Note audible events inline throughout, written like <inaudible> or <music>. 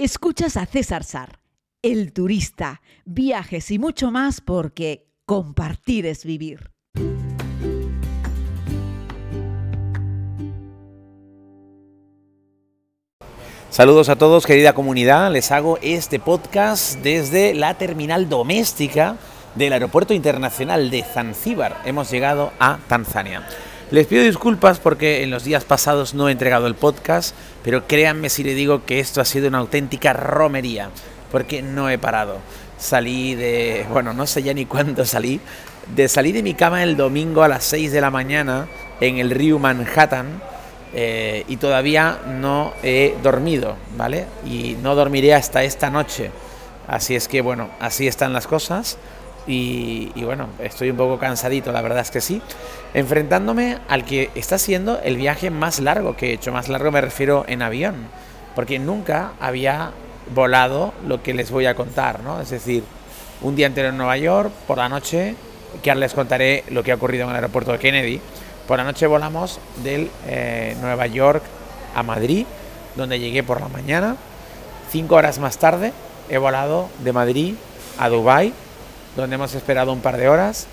Escuchas a César Sar, el turista, viajes y mucho más porque compartir es vivir. Saludos a todos, querida comunidad. Les hago este podcast desde la terminal doméstica del Aeropuerto Internacional de Zanzíbar. Hemos llegado a Tanzania. Les pido disculpas porque en los días pasados no he entregado el podcast, pero créanme si le digo que esto ha sido una auténtica romería, porque no he parado. Salí de, bueno, no sé ya ni cuándo salí, de salir de mi cama el domingo a las 6 de la mañana en el río Manhattan eh, y todavía no he dormido, ¿vale? Y no dormiré hasta esta noche. Así es que, bueno, así están las cosas. Y, bueno, estoy un poco cansadito, la verdad es que sí. Enfrentándome al que está siendo el viaje más largo que he hecho. Más largo me refiero en avión. Porque nunca había volado lo que les voy a contar, ¿no? Es decir, un día entero en Nueva York, por la noche, que ahora les contaré lo que ha ocurrido en el aeropuerto de Kennedy. Por la noche volamos del eh, Nueva York a Madrid, donde llegué por la mañana. Cinco horas más tarde he volado de Madrid a Dubái donde hemos esperado un par de horas.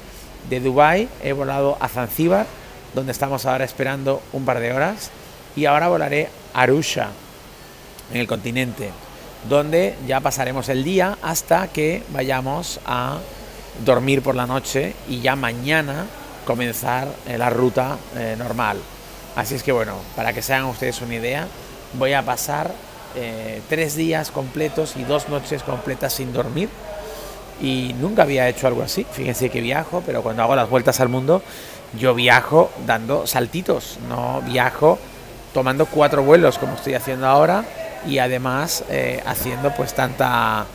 De Dubai he volado a Zanzíbar, donde estamos ahora esperando un par de horas. Y ahora volaré a Arusha, en el continente, donde ya pasaremos el día hasta que vayamos a dormir por la noche y ya mañana comenzar eh, la ruta eh, normal. Así es que bueno, para que se hagan ustedes una idea, voy a pasar eh, tres días completos y dos noches completas sin dormir y nunca había hecho algo así. Fíjense que viajo, pero cuando hago las vueltas al mundo, yo viajo dando saltitos, no viajo tomando cuatro vuelos como estoy haciendo ahora y además eh, haciendo pues tanta,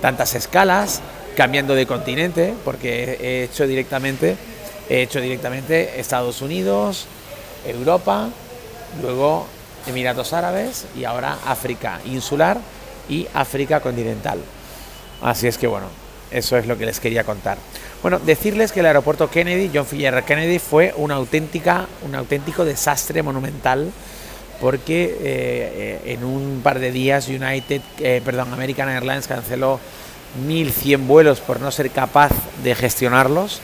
tantas escalas, cambiando de continente, porque he hecho directamente, he hecho directamente Estados Unidos, Europa, luego Emiratos Árabes y ahora África insular y África continental. Así es que bueno, eso es lo que les quería contar. Bueno, decirles que el aeropuerto Kennedy, John F. Kennedy, fue una auténtica, un auténtico desastre monumental porque eh, en un par de días United, eh, perdón, American Airlines canceló 1.100 vuelos por no ser capaz de gestionarlos.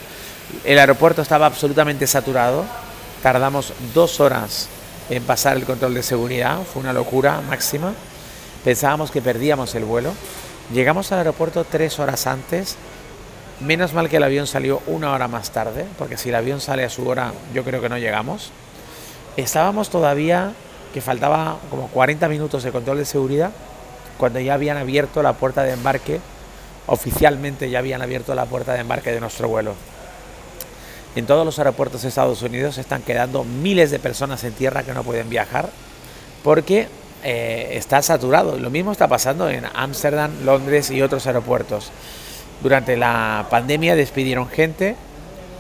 El aeropuerto estaba absolutamente saturado. Tardamos dos horas en pasar el control de seguridad. Fue una locura máxima. Pensábamos que perdíamos el vuelo. Llegamos al aeropuerto tres horas antes. Menos mal que el avión salió una hora más tarde, porque si el avión sale a su hora, yo creo que no llegamos. Estábamos todavía, que faltaba como 40 minutos de control de seguridad, cuando ya habían abierto la puerta de embarque, oficialmente ya habían abierto la puerta de embarque de nuestro vuelo. En todos los aeropuertos de Estados Unidos están quedando miles de personas en tierra que no pueden viajar, porque eh, está saturado. Lo mismo está pasando en Ámsterdam, Londres y otros aeropuertos. Durante la pandemia despidieron gente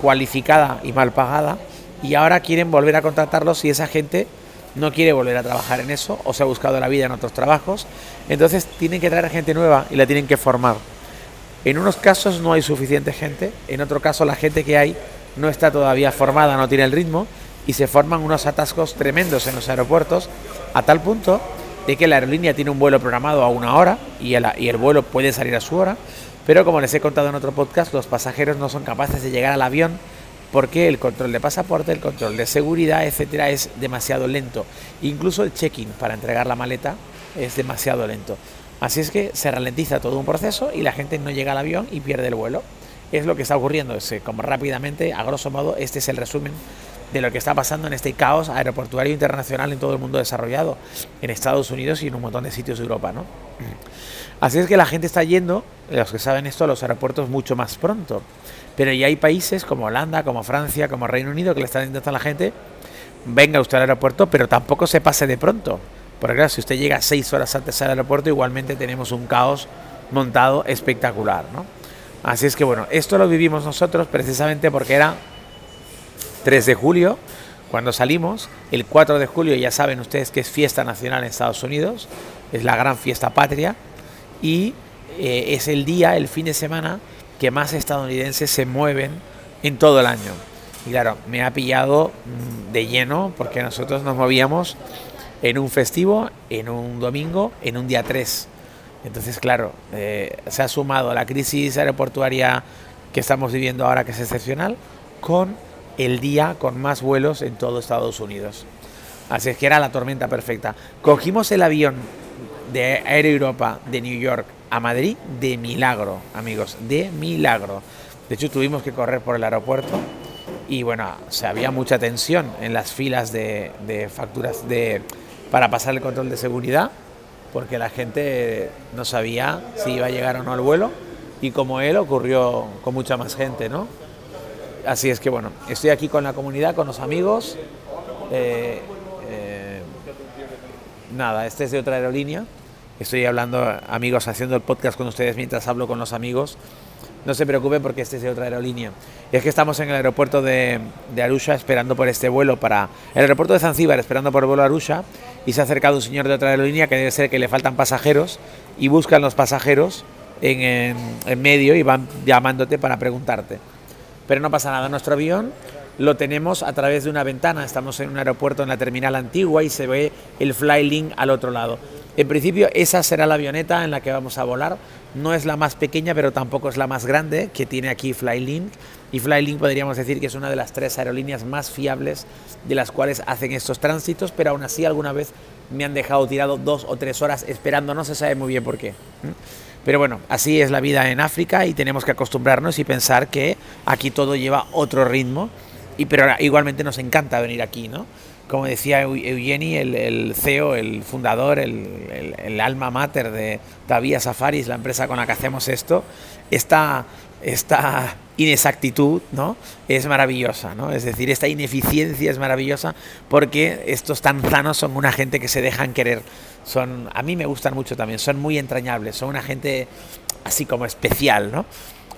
cualificada y mal pagada y ahora quieren volver a contratarlos y esa gente no quiere volver a trabajar en eso o se ha buscado la vida en otros trabajos. Entonces tienen que traer gente nueva y la tienen que formar. En unos casos no hay suficiente gente, en otro caso la gente que hay no está todavía formada, no tiene el ritmo y se forman unos atascos tremendos en los aeropuertos a tal punto de que la aerolínea tiene un vuelo programado a una hora y el, vuelo puede salir a su hora, pero como les he contado en otro podcast, los pasajeros no son capaces de llegar al avión porque el control de pasaporte, el control de seguridad, etcétera, es demasiado lento. Incluso el check-in para entregar la maleta es demasiado lento. Así es que se ralentiza todo un proceso y la gente no llega al avión y pierde el vuelo. Es lo que está ocurriendo. Es, como rápidamente, a grosso modo, este es el resumen de lo que está pasando en este caos aeroportuario internacional en todo el mundo desarrollado, en Estados Unidos y en un montón de sitios de Europa, ¿no? Así es que la gente está yendo, los que saben esto, a los aeropuertos mucho más pronto. Pero ya hay países como Holanda, como Francia, como Reino Unido que le están diciendo a la gente, venga usted al aeropuerto, pero tampoco se pase de pronto. Porque claro, si usted llega seis horas antes al aeropuerto, igualmente tenemos un caos montado espectacular, ¿no? Así es que bueno, esto lo vivimos nosotros precisamente porque era 3 de julio, cuando salimos. El 4 de julio ya saben ustedes que es fiesta nacional en Estados Unidos, es la gran fiesta patria y eh, es el día, el fin de semana que más estadounidenses se mueven en todo el año. Y claro, me ha pillado mm, de lleno porque nosotros nos movíamos en un festivo, en un domingo, en un día 3. Entonces, claro, eh, se ha sumado la crisis aeroportuaria que estamos viviendo ahora, que es excepcional, con el día con más vuelos en todo Estados Unidos. Así es que era la tormenta perfecta. Cogimos el avión de Aero Europa de New York a Madrid de milagro, amigos, de milagro. De hecho, tuvimos que correr por el aeropuerto y bueno, se había mucha tensión en las filas de, facturas de, para pasar el control de seguridad, porque la gente no sabía si iba a llegar o no al vuelo y como él ocurrió con mucha más gente, ¿no? Así es que bueno, estoy aquí con la comunidad, con los amigos. Eh, eh, nada, este es de otra aerolínea. Estoy hablando, amigos, haciendo el podcast con ustedes mientras hablo con los amigos. No se preocupen porque este es de otra aerolínea. Es que estamos en el aeropuerto de, Arusha esperando por este vuelo para... El aeropuerto de Zanzíbar esperando por el vuelo a Arusha y se ha acercado un señor de otra aerolínea que debe ser que le faltan pasajeros y buscan los pasajeros en medio y van llamándote para preguntarte pero no pasa nada. Nuestro avión lo tenemos a través de una ventana. Estamos en un aeropuerto en la terminal antigua y se ve el Flylink al otro lado. En principio esa será la avioneta en la que vamos a volar. No es la más pequeña, pero tampoco es la más grande que tiene aquí Flylink. Y Flylink podríamos decir que es una de las tres aerolíneas más fiables de las cuales hacen estos tránsitos, pero aún así alguna vez me han dejado tirado dos o tres horas esperando, no se sabe muy bien por qué. Pero bueno, así es la vida en África y tenemos que acostumbrarnos y pensar que aquí todo lleva otro ritmo, y, pero igualmente nos encanta venir aquí, ¿no? Como decía Eugeni, el, el CEO, el fundador, el, el, el, alma mater de Tavia Safaris, la empresa con la que hacemos esto, esta, esta inexactitud ¿no? es maravillosa, ¿no? es decir, esta ineficiencia es maravillosa porque estos tanzanos son una gente que se dejan querer, son, a mí me gustan mucho también, son muy entrañables, son una gente así como especial, ¿no?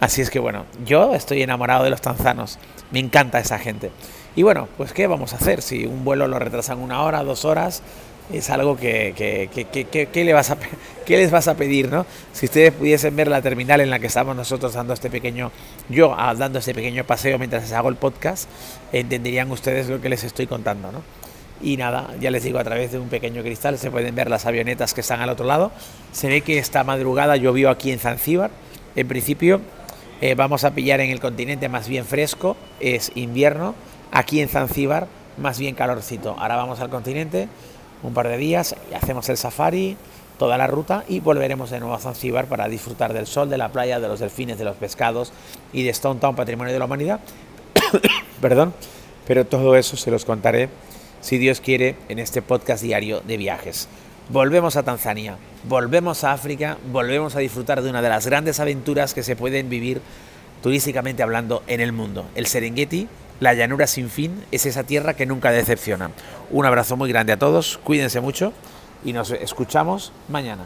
Así es que bueno, yo estoy enamorado de los tanzanos, me encanta esa gente. Y bueno, pues ¿qué vamos a hacer? Si un vuelo lo retrasan una hora, dos horas, es algo que, que, que, <laughs> ¿qué les vas a pedir, no? Si ustedes pudiesen ver la terminal en la que estamos nosotros dando este pequeño, yo ah, dando este pequeño paseo mientras les hago el podcast, entenderían ustedes lo que les estoy contando, ¿no? Y nada, ya les digo, a través de un pequeño cristal se pueden ver las avionetas que están al otro lado. Se ve que esta madrugada llovió aquí en Zanzíbar. En principio eh, vamos a pillar en el continente más bien fresco, es invierno. Aquí en Zanzíbar más bien calorcito. Ahora vamos al continente un par de días, hacemos el safari, toda la ruta y volveremos de nuevo a Zanzíbar para disfrutar del sol, de la playa, de los delfines, de los pescados y de Stone Town, patrimonio de la humanidad. <coughs> Perdón, pero todo eso se los contaré, si Dios quiere, en este podcast diario de viajes. Volvemos a Tanzania, volvemos a África, volvemos a disfrutar de una de las grandes aventuras que se pueden vivir turísticamente hablando en el mundo, el Serengeti la llanura sin fin es esa tierra que nunca decepciona. Un abrazo muy grande a todos, cuídense mucho y nos escuchamos mañana.